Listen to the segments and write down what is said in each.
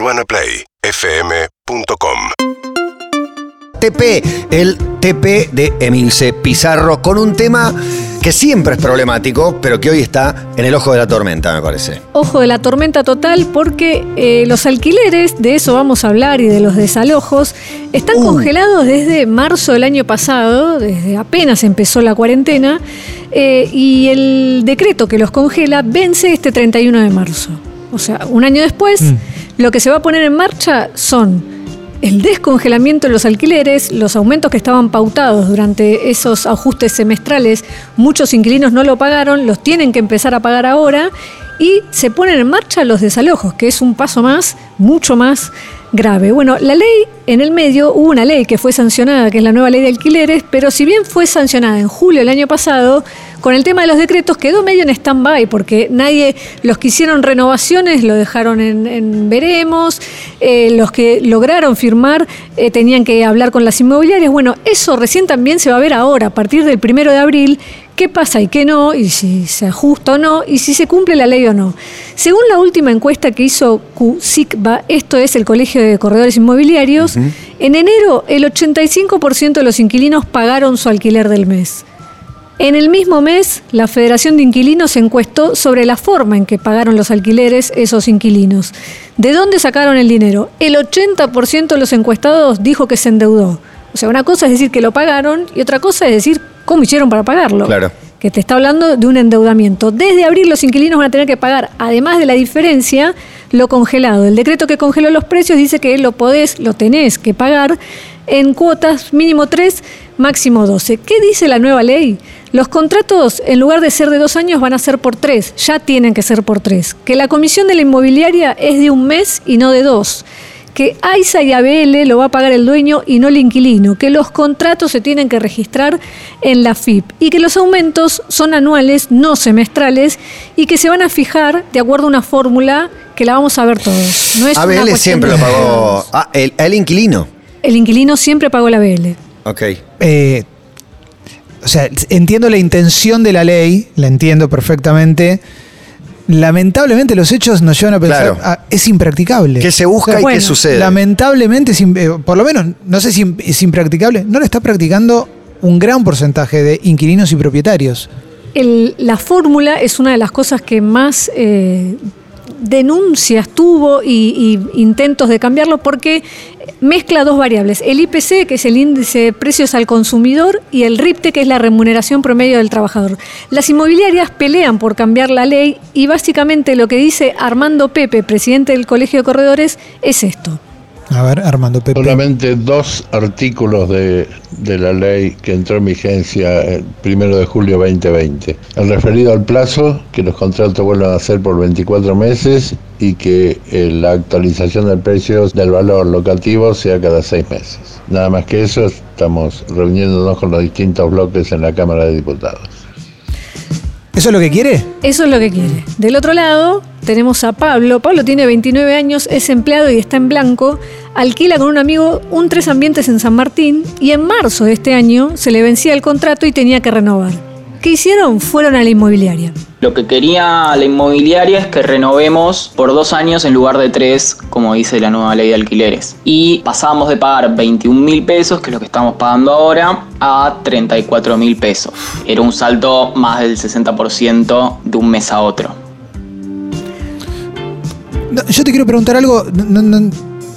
UrbanaPlayFM.com TP, el TP de Emilce Pizarro, con un tema que siempre es problemático, pero que hoy está en el ojo de la tormenta, me parece. Ojo de la tormenta total porque eh, los alquileres, de eso vamos a hablar, y de los desalojos, están Uh. congelados desde marzo del año pasado, desde apenas empezó la cuarentena, eh, y el decreto que los congela vence este 31 de marzo. O sea, un año después, lo que se va a poner en marcha son el descongelamiento de los alquileres, los aumentos que estaban pautados durante esos ajustes semestrales, muchos inquilinos no lo pagaron, los tienen que empezar a pagar ahora y se ponen en marcha los desalojos, que es un paso más, mucho más grave. Bueno, la ley en el medio, hubo una ley que fue sancionada, que es la nueva ley de alquileres, pero si bien fue sancionada en julio del año pasado, con el tema de los decretos quedó medio en stand-by, porque nadie, los que hicieron renovaciones lo dejaron en, en veremos, eh, los que lograron firmar eh, tenían que hablar con las inmobiliarias. Bueno, eso recién también se va a ver ahora, a partir del primero de abril, qué pasa y qué no, y si se ajusta o no, y si se cumple la ley o no. Según la última encuesta que hizo CUSICBA, esto es el Colegio de Corredores Inmobiliarios, en enero el 85% de los inquilinos pagaron su alquiler del mes. En el mismo mes, la Federación de Inquilinos encuestó sobre la forma en que pagaron los alquileres esos inquilinos. ¿De dónde sacaron el dinero? El 80% de los encuestados dijo que se endeudó. O sea, una cosa es decir que lo pagaron y otra cosa es decir cómo hicieron para pagarlo. Claro. Que te está hablando de un endeudamiento. Desde abril los inquilinos van a tener que pagar, además de la diferencia, lo congelado. El decreto que congeló los precios dice que lo podés, lo tenés que pagar en cuotas mínimo 3, máximo 12. ¿Qué dice la nueva ley? Los contratos, en lugar de ser de dos años, van a ser por tres. Ya tienen que ser por tres. Que la comisión de la inmobiliaria es de un mes y no de dos. Que AISA y ABL lo va a pagar el dueño y no el inquilino. Que los contratos se tienen que registrar en la FIP. Y que los aumentos son anuales, no semestrales. Y que se van a fijar de acuerdo a una fórmula que la vamos a ver todos. No es ABL siempre lo pagó. Ah, el, el inquilino. El inquilino siempre pagó la ABL. Ok. Eh, o sea, entiendo la intención de la ley, la entiendo perfectamente. Lamentablemente los hechos nos llevan a pensar, Claro. ah, es impracticable. ¿Qué se busca y qué sucede? Lamentablemente, es eh, por lo menos, no sé si es impracticable, no lo está practicando un gran porcentaje de inquilinos y propietarios. El- la fórmula es una de las cosas que más eh, denuncias tuvo y, intentos de cambiarlo porque mezcla dos variables. El IPC, que es el índice de precios al consumidor, y el RIPTE, que es la remuneración promedio del trabajador. Las inmobiliarias pelean por cambiar la ley y básicamente lo que dice Armando Pepe, presidente del Colegio de Corredores, es esto. A ver, Armando Pepe. Solamente dos artículos de, de la ley que entró en vigencia el primero de julio 2020. El referido al plazo, que los contratos vuelvan a ser por 24 meses y que eh, la actualización del precio del valor locativo sea cada seis meses. Nada más que eso, estamos reuniéndonos con los distintos bloques en la Cámara de Diputados. ¿Eso es lo que quiere? Eso es lo que quiere. Del otro lado tenemos a Pablo. Pablo tiene 29 años, es empleado y está en blanco. Alquila con un amigo un tres ambientes en San Martín y en marzo de este año se le vencía el contrato y tenía que renovar. ¿Qué hicieron? Fueron a la inmobiliaria. Lo que quería la inmobiliaria es que renovemos por dos años en lugar de tres, como dice la nueva ley de alquileres. Y pasábamos de pagar 21 mil pesos, que es lo que estamos pagando ahora, a 34 mil pesos. Era un salto más del 60% de un mes a otro. No, yo te quiero preguntar algo. no- no- no-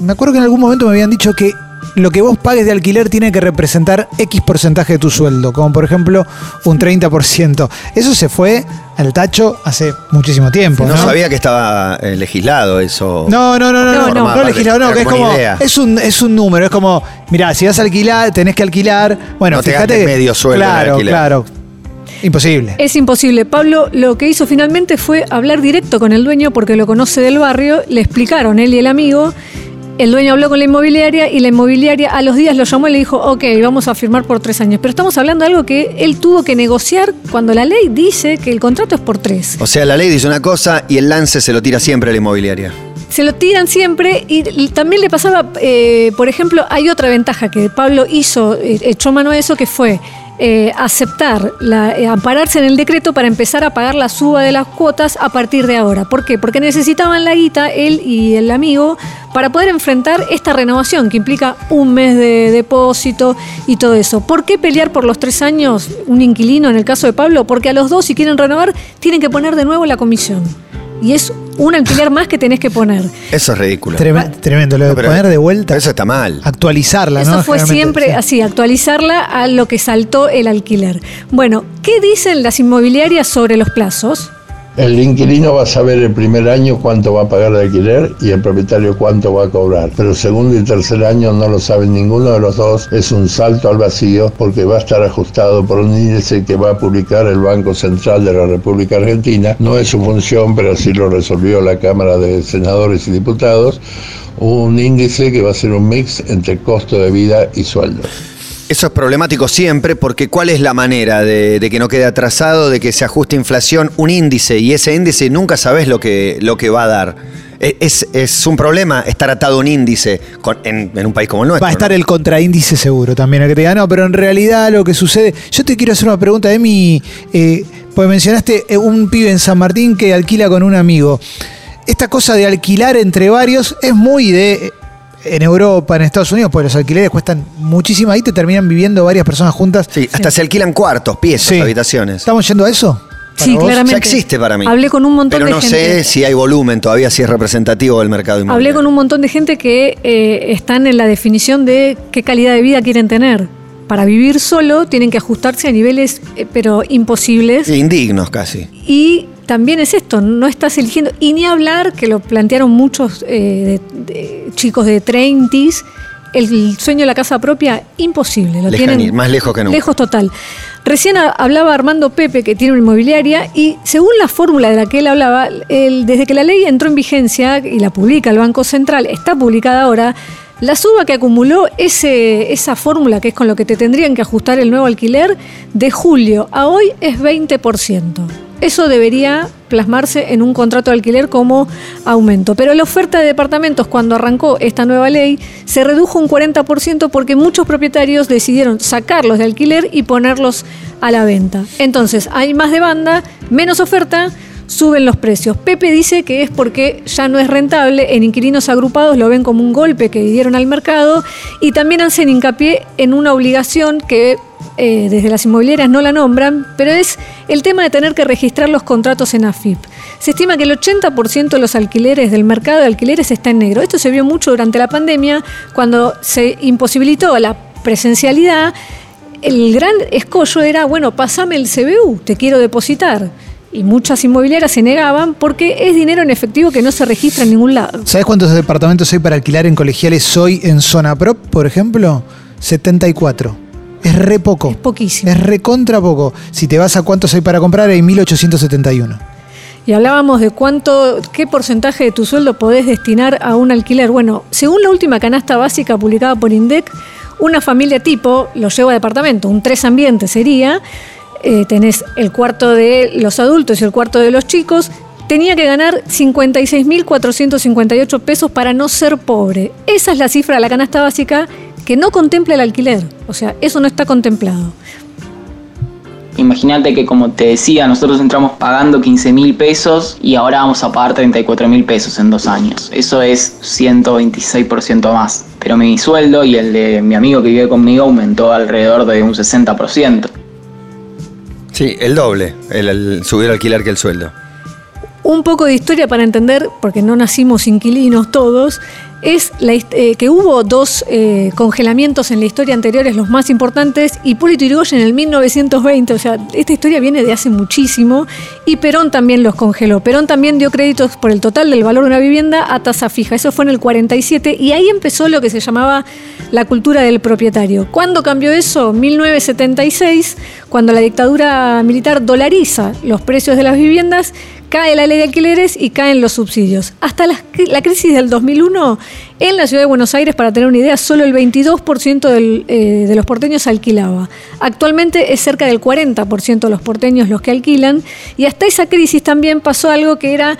me acuerdo que en algún momento me habían dicho que lo que vos pagues de alquiler tiene que representar X porcentaje de tu sueldo, como por ejemplo un 30%. Eso se fue al tacho hace muchísimo tiempo. No, No, sabía que estaba eh, legislado eso. No, no, no, no, no, No, no, no. no, legislado, no, que es como idea. es un, es un número, es como, mirá, si vas a alquilar, tenés que alquilar, bueno, No te fíjate. medio sueldo Claro, claro. Imposible. Es imposible. Pablo lo que hizo finalmente fue hablar directo con el dueño porque lo conoce del barrio. Le explicaron él y el amigo. El dueño habló con la inmobiliaria y la inmobiliaria a los días lo llamó y le dijo, ok, vamos a firmar por tres años. Pero estamos hablando de algo que él tuvo que negociar cuando la ley dice que el contrato es por tres. O sea, la ley dice una cosa y el lance se lo tira siempre a la inmobiliaria. Se lo tiran siempre y también le pasaba, eh, por ejemplo, hay otra ventaja que Pablo hizo, eh, echó mano a eso, que fue eh, aceptar, eh, ampararse en el decreto para empezar a pagar la suba de las cuotas a partir de ahora. ¿Por qué? Porque necesitaban la guita, él y el amigo, para poder enfrentar esta renovación que implica un mes de depósito y todo eso. ¿Por qué pelear por los tres años un inquilino en el caso de Pablo? Porque a los dos, si quieren renovar, tienen que poner de nuevo la comisión. Y es un alquiler más que tenés que poner. Eso es ridículo. Treme- tremendo, lo de No, poner de vuelta, Eso está mal. actualizarla, Eso ¿no? fue siempre sí. así, actualizarla a lo que saltó el alquiler. Bueno, ¿qué dicen las inmobiliarias sobre los plazos? El inquilino va a saber el primer año cuánto va a pagar de alquiler y el propietario cuánto va a cobrar. Pero el segundo y tercer año no lo sabe ninguno de los dos. Es un salto al vacío porque va a estar ajustado por un índice que va a publicar el Banco Central de la República Argentina. No es su función, pero así lo resolvió la Cámara de Senadores y Diputados. Un índice que va a ser un mix entre costo de vida y sueldo. Eso es problemático siempre porque ¿cuál es la manera de, de que no quede atrasado, de que se ajuste inflación? Un índice y ese índice nunca sabes lo que, lo que va a dar. E- Es, es un problema estar atado a un índice con- en, en un país como el nuestro. Va a estar ¿no? el contraíndice seguro también, el que te diga, no, pero en realidad lo que sucede. Yo te quiero hacer una pregunta, Emi, eh, pues mencionaste eh, un pibe en San Martín que alquila con un amigo. Esta cosa de alquilar entre varios es muy de. En Europa, en Estados Unidos, pues los alquileres cuestan muchísimo. Ahí te terminan viviendo varias personas juntas. Sí, hasta se alquilan cuartos, piezas, Sí. habitaciones. ¿Estamos yendo a eso? ¿Para Sí, vos? claramente. Ya existe para mí. Hablé con un montón Pero de no gente. sé si hay volumen todavía, si es representativo del mercado inmobiliario. Hablé con un montón de gente que eh, están en la definición de qué calidad de vida quieren tener. Para vivir solo tienen que ajustarse a niveles, eh, pero imposibles. Indignos casi. Y también es esto, no estás eligiendo, y ni hablar, que lo plantearon muchos eh, de- de chicos de 30 el sueño de la casa propia, imposible. Lo Lejanía, tienen más lejos que nunca. Lejos total. Recién hablaba Armando Pepe, que tiene una inmobiliaria, y según la fórmula de la que él hablaba, desde que la ley entró en vigencia y la publica el Banco Central, está publicada ahora, la suba que acumuló ese, esa fórmula, que es con lo que te tendrían que ajustar el nuevo alquiler, de julio a hoy es 20%. Eso debería plasmarse en un contrato de alquiler como aumento. Pero la oferta de departamentos cuando arrancó esta nueva ley se redujo un 40% porque muchos propietarios decidieron sacarlos de alquiler y ponerlos a la venta. Entonces hay más demanda, menos oferta, suben los precios. Pepe dice que es porque ya no es rentable, en inquilinos agrupados lo ven como un golpe que dieron al mercado y también hacen hincapié en una obligación que eh, desde las inmobiliarias no la nombran, pero es el tema de tener que registrar los contratos en AFIP. Se estima que el 80% de los alquileres del mercado de alquileres está en negro. Esto se vio mucho durante la pandemia, cuando se imposibilitó la presencialidad. El gran escollo era, bueno, pasame el CBU, te quiero depositar. Y muchas inmobiliarias se negaban porque es dinero en efectivo que no se registra en ningún lado. ¿Sabes cuántos departamentos hay para alquilar en colegiales hoy en zona prop, por ejemplo? 74. Es re poco. Es poquísimo. Es re contra poco. Si te vas a cuántos hay para comprar, hay 1871. Y hablábamos de cuánto, qué porcentaje de tu sueldo podés destinar a un alquiler. Bueno, según la última canasta básica publicada por INDEC, una familia tipo, lo llevo a departamento, un tres ambientes sería, eh, tenés el cuarto de los adultos y el cuarto de los chicos, tenía que ganar 56.458 pesos para no ser pobre. Esa es la cifra de la canasta básica que no contempla el alquiler. O sea, eso no está contemplado. Imagínate que como te decía, nosotros entramos pagando 15 mil pesos y ahora vamos a pagar 34 mil pesos en dos años. Eso es 126% más. Pero mi sueldo y el de mi amigo que vive conmigo aumentó alrededor de un 60%. Sí, el doble, el, el subir el alquiler que el sueldo. Un poco de historia para entender, porque no nacimos inquilinos todos, es eh, que hubo dos eh, congelamientos en la historia anteriores, los más importantes, Hipólito Yrigoyen en el 1920, o sea, esta historia viene de hace muchísimo, y Perón también los congeló. Perón también dio créditos por el total del valor de una vivienda a tasa fija, eso fue en el 47, y ahí empezó lo que se llamaba la cultura del propietario. ¿Cuándo cambió eso? 1976, cuando la dictadura militar dolariza los precios de las viviendas, cae la ley de alquileres y caen los subsidios. Hasta la, la crisis del 2001, en la ciudad de Buenos Aires, para tener una idea, solo el 22% del, eh, de los porteños alquilaba. Actualmente es cerca del 40% de los porteños los que alquilan y hasta esa crisis también pasó algo que era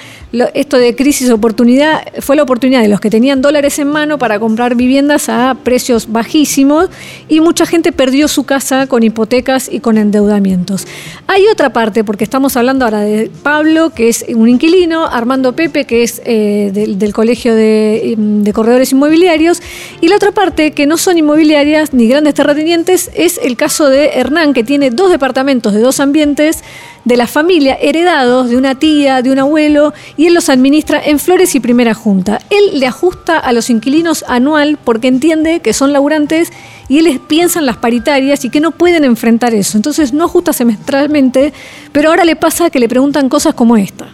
esto de crisis oportunidad, fue la oportunidad de los que tenían dólares en mano para comprar viviendas a precios bajísimos y mucha gente perdió su casa con hipotecas y con endeudamientos. Hay otra parte, porque estamos hablando ahora de Pablo, que es un inquilino, Armando Pepe, que es eh, del, del Colegio de, de Inmobiliarios, y la otra parte, que no son inmobiliarias ni grandes terratenientes, es el caso de Hernán, que tiene dos departamentos de dos ambientes de la familia heredados de una tía, de un abuelo, y él los administra en Flores y Primera Junta. Él le ajusta a los inquilinos anual porque entiende que son laburantes y él piensa en las paritarias y que no pueden enfrentar eso. Entonces no ajusta semestralmente, pero ahora le pasa que le preguntan cosas como esta.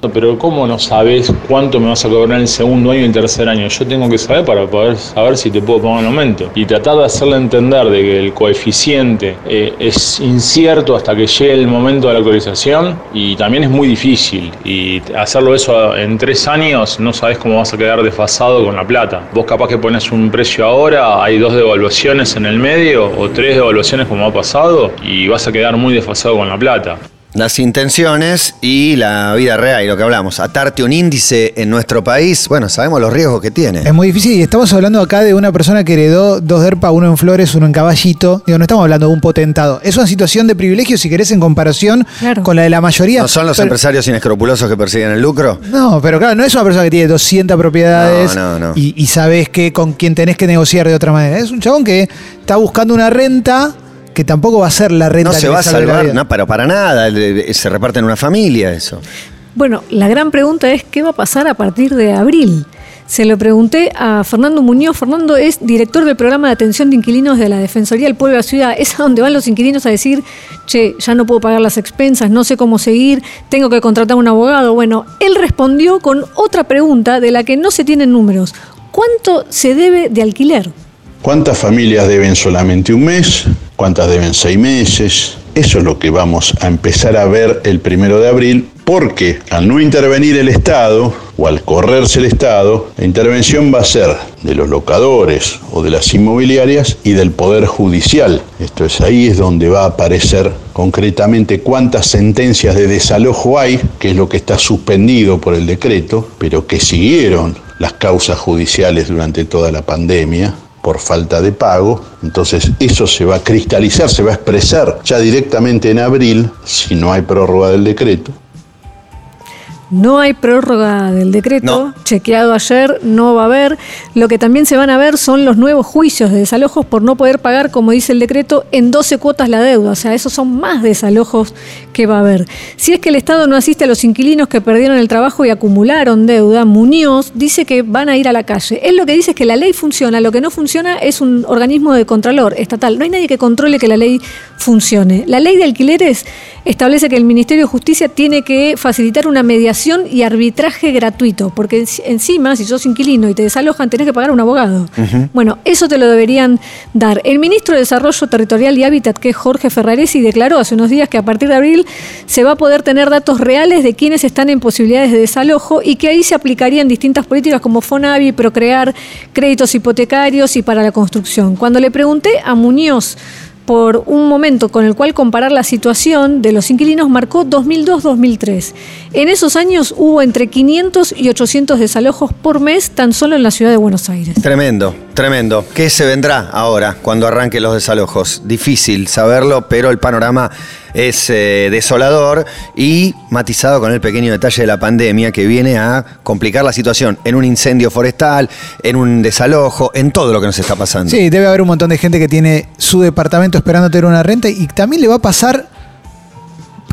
Pero ¿cómo no sabes cuánto me vas a cobrar en el segundo año y el tercer año? Yo tengo que saber para poder saber si te puedo pagar un aumento. Y tratar de hacerle entender de que el coeficiente eh, es incierto hasta que llegue el momento de la actualización y también es muy difícil. Y hacerlo eso en tres años no sabes cómo vas a quedar desfasado con la plata. Vos capaz que pones un precio ahora, hay dos devaluaciones en el medio o tres devaluaciones como ha pasado y vas a quedar muy desfasado con la plata. Las intenciones y la vida real, y lo que hablamos. Atarte un índice en nuestro país, bueno, sabemos los riesgos que tiene. Es muy difícil y estamos hablando acá de una persona que heredó dos DERPA, uno en Flores, uno en Caballito. Digo, no estamos hablando de un potentado. Es una situación de privilegio, si querés, en comparación Claro. con la de la mayoría. ¿No son los Pero- empresarios inescrupulosos que persiguen el lucro? No, pero claro, no es una persona que tiene 200 propiedades No, no, no. Y, y sabes que con quien tenés que negociar de otra manera. Es un chabón que está buscando una renta que tampoco va a ser la renta No que se va a salvar, no, pero para nada. Se reparte en una familia eso. Bueno, la gran pregunta es qué va a pasar a partir de abril. Se lo pregunté a Fernando Muñoz. Fernando es director del programa de atención de inquilinos de la Defensoría del Pueblo de la Ciudad. Es a donde van los inquilinos a decir, che, ya no puedo pagar las expensas, no sé cómo seguir, tengo que contratar un abogado. Bueno, él respondió con otra pregunta de la que no se tienen números. ¿Cuánto se debe de alquiler? ¿Cuántas familias deben solamente un mes? ¿Cuántas deben seis meses? Eso es lo que vamos a empezar a ver el primero de abril, porque al no intervenir el Estado o al correrse el Estado, la intervención va a ser de los locadores o de las inmobiliarias y del Poder Judicial. Esto es ahí es donde va a aparecer concretamente cuántas sentencias de desalojo hay, que es lo que está suspendido por el decreto, pero que siguieron las causas judiciales durante toda la pandemia por falta de pago. Entonces eso se va a cristalizar, se va a expresar ya directamente en abril, si no hay prórroga del decreto. No hay prórroga del decreto, No. chequeado ayer, no va a haber. Lo que también se van a ver son los nuevos juicios de desalojos por no poder pagar, como dice el decreto, en 12 cuotas la deuda. O sea, esos son más desalojos que va a haber. Si es que el Estado no asiste a los inquilinos que perdieron el trabajo y acumularon deuda, Muñoz dice que van a ir a la calle. Él lo que dice es que la ley funciona, lo que no funciona es un organismo de contralor estatal. No hay nadie que controle que la ley funcione. La ley de alquileres establece que el Ministerio de Justicia tiene que facilitar una mediación y arbitraje gratuito, porque enci- encima, si sos inquilino y te desalojan, tenés que pagar a un abogado. Bueno, eso te lo deberían dar. El ministro de Desarrollo Territorial y Hábitat, que es Jorge Ferraresi, declaró hace unos días que a partir de abril se va a poder tener datos reales de quienes están en posibilidades de desalojo y que ahí se aplicarían distintas políticas como Fonavi, Procrear, créditos hipotecarios y para la construcción. Cuando le pregunté a Muñoz por un momento con el cual comparar la situación de los inquilinos marcó 2002-2003. En esos años hubo entre 500 y 800 desalojos por mes tan solo en la ciudad de Buenos Aires. Tremendo, tremendo. ¿Qué se vendrá ahora cuando arranquen los desalojos? Difícil saberlo, pero el panorama es eh, desolador y matizado con el pequeño detalle de la pandemia que viene a complicar la situación en un incendio forestal, en un desalojo, en todo lo que nos está pasando. Sí, debe haber un montón de gente que tiene su departamento esperando tener una renta y también le va a pasar.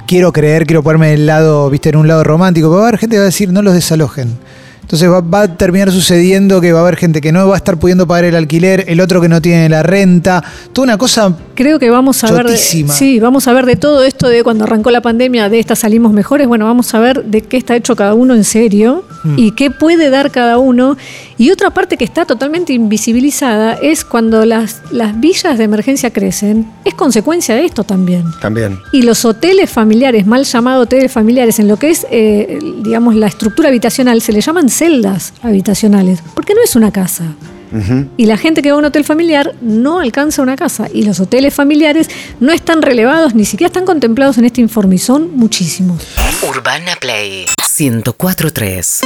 Quiero creer, quiero ponerme el lado, viste, en un lado romántico, pero va a haber gente que va a decir no los desalojen. Entonces va, va a terminar sucediendo que va a haber gente que no va a estar pudiendo pagar el alquiler, el otro que no tiene la renta, toda una cosa Creo que vamos a ver. De, sí, vamos a ver de todo esto de cuando arrancó la pandemia, de esta salimos mejores. Bueno, vamos a ver de qué está hecho cada uno en serio y qué puede dar cada uno. Y otra parte que está totalmente invisibilizada es cuando las, las villas de emergencia crecen, es consecuencia de esto también. También. Y los hoteles familiares, mal llamados hoteles familiares, en lo que es, eh, digamos, la estructura habitacional, se le llaman celdas habitacionales, porque no es una casa. Y la gente que va a un hotel familiar no alcanza una casa. Y los hoteles familiares no están relevados, ni siquiera están contemplados en este informe, y son muchísimos. Urbana Play 1043.